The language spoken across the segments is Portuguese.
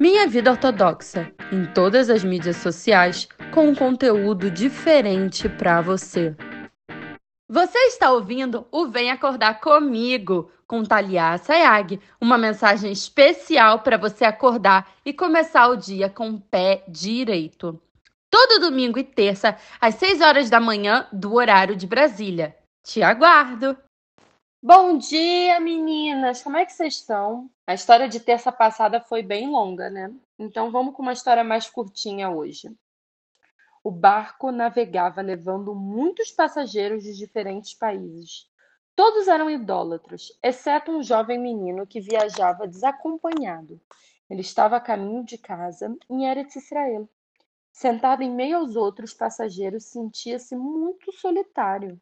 Minha Vida Ortodoxa, em todas as mídias sociais, com um conteúdo diferente para você. Você está ouvindo o Vem Acordar Comigo, com Talia Sayag, uma mensagem especial para você acordar e começar o dia com o pé direito. Todo domingo e terça, às 6 horas da manhã, do horário de Brasília. Te aguardo! Bom dia, meninas! Como é que vocês estão? A história de terça passada foi bem longa, né? Então vamos com uma história mais curtinha hoje. O barco navegava levando muitos passageiros de diferentes países. Todos eram idólatras, exceto um jovem menino que viajava desacompanhado. Ele estava a caminho de casa em Eretz Israel. Sentado em meio aos outros passageiros, sentia-se muito solitário.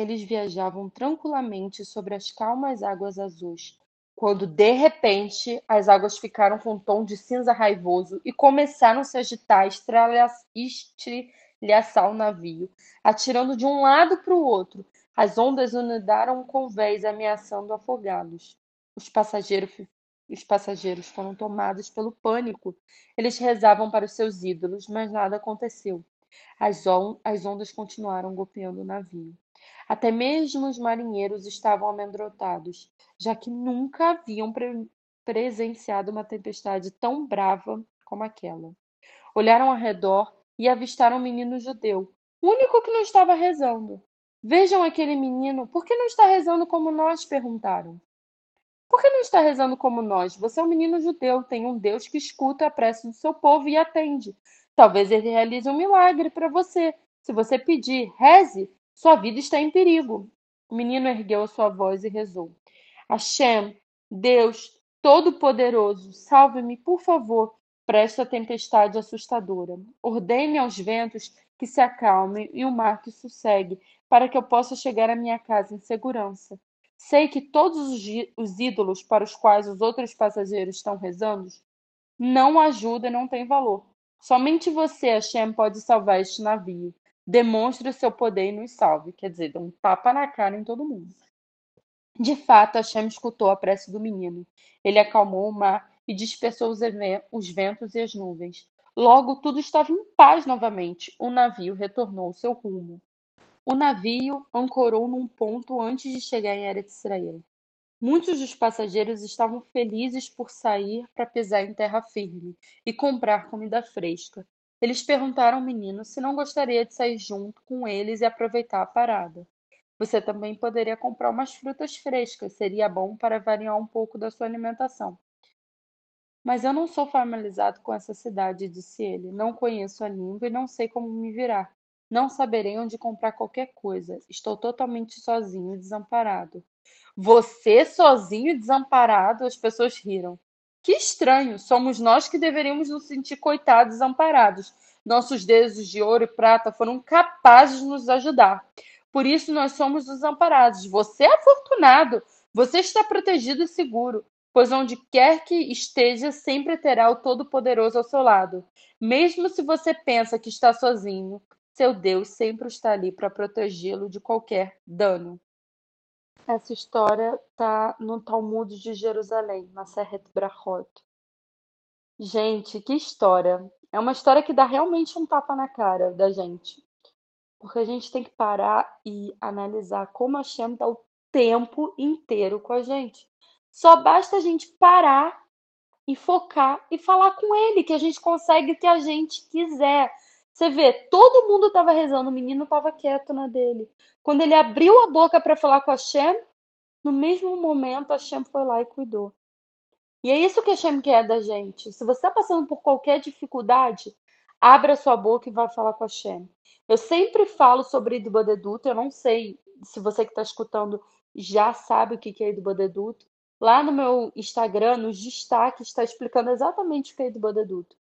Eles viajavam tranquilamente sobre as calmas águas azuis, quando de repente as águas ficaram com um tom de cinza raivoso e começaram a se agitar, estrelhaçar o navio, atirando de um lado para o outro. As ondas inundaram o convés, ameaçando afogá-los. Os passageiros, os passageiros foram tomados pelo pânico. Eles rezavam para os seus ídolos, mas nada aconteceu. As, on as ondas continuaram golpeando o navio. Até mesmo os marinheiros estavam amedrontados, já que nunca haviam pre presenciado uma tempestade tão brava como aquela. Olharam ao redor e avistaram um menino judeu, o único que não estava rezando. Vejam aquele menino, por que não está rezando como nós? perguntaram. Por que não está rezando como nós? Você é um menino judeu, tem um Deus que escuta a prece do seu povo e atende. Talvez ele realize um milagre para você. Se você pedir, reze, sua vida está em perigo. O menino ergueu a sua voz e rezou. Hashem, Deus Todo-Poderoso, salve-me, por favor, para esta tempestade assustadora. Ordene aos ventos que se acalmem e o mar que sossegue, para que eu possa chegar à minha casa em segurança. Sei que todos os ídolos para os quais os outros passageiros estão rezando não ajudam e não têm valor. Somente você, Hashem, pode salvar este navio. Demonstre o seu poder e nos salve. Quer dizer, dá um tapa na cara em todo mundo. De fato, Hashem escutou a prece do menino. Ele acalmou o mar e dispersou os ventos e as nuvens. Logo, tudo estava em paz novamente. O navio retornou ao seu rumo. O navio ancorou num ponto antes de chegar em Eretz Israel. Muitos dos passageiros estavam felizes por sair para pisar em terra firme e comprar comida fresca, eles perguntaram ao menino se não gostaria de sair junto com eles e aproveitar a parada. Você também poderia comprar umas frutas frescas, seria bom para variar um pouco da sua alimentação. Mas eu não sou familiarizado com essa cidade, disse ele. Não conheço a língua e não sei como me virar. Não saberei onde comprar qualquer coisa. Estou totalmente sozinho e desamparado. Você sozinho e desamparado? As pessoas riram. Que estranho, somos nós que deveríamos nos sentir coitados desamparados. Nossos deuses de ouro e prata foram capazes de nos ajudar. Por isso nós somos desamparados. Você é afortunado. Você está protegido e seguro, pois onde quer que esteja, sempre terá o Todo-Poderoso ao seu lado. Mesmo se você pensa que está sozinho, seu Deus sempre está ali para protegê-lo de qualquer dano. Essa história está no Talmud de Jerusalém, na Serret Brachot. Gente, que história! É uma história que dá realmente um tapa na cara da gente. Porque a gente tem que parar e analisar como a Shem está o tempo inteiro com a gente. Só basta a gente parar e focar e falar com ele, que a gente consegue o que a gente quiser. Você vê, todo mundo estava rezando, o menino estava quieto na dele. Quando ele abriu a boca para falar com a Shem, no mesmo momento a Shem foi lá e cuidou. E é isso que a Shem quer da gente. Se você está passando por qualquer dificuldade, abra sua boca e vá falar com a Shem. Eu sempre falo sobre Idbodeduto, eu não sei se você que está escutando já sabe o que é Idbodeduto. Lá no meu Instagram, nos destaques, está explicando exatamente o que é Idbodeduto.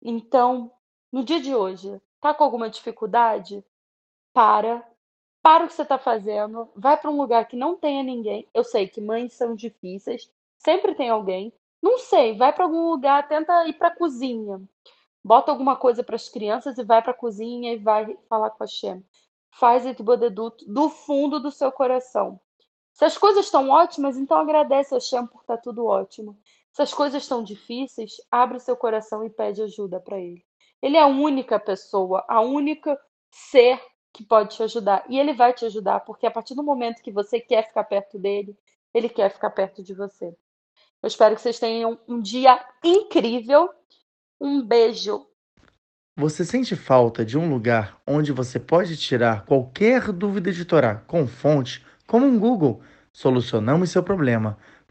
Então, no dia de hoje, tá com alguma dificuldade? Para, para o que você está fazendo, vai para um lugar que não tenha ninguém. Eu sei que mães são difíceis, sempre tem alguém. Não sei, vai para algum lugar, tenta ir para a cozinha. Bota alguma coisa para as crianças e vai para a cozinha e vai falar com a Shem. Faz esse bodeduto do fundo do seu coração. Se as coisas estão ótimas, então agradece a Shem por estar tá tudo ótimo. Se as coisas estão difíceis, abre seu coração e pede ajuda para ele. Ele é a única pessoa, a única ser que pode te ajudar. E ele vai te ajudar, porque a partir do momento que você quer ficar perto dele, ele quer ficar perto de você. Eu espero que vocês tenham um dia incrível. Um beijo. Você sente falta de um lugar onde você pode tirar qualquer dúvida de Torá com fonte, como um Google? Solucionamos seu problema.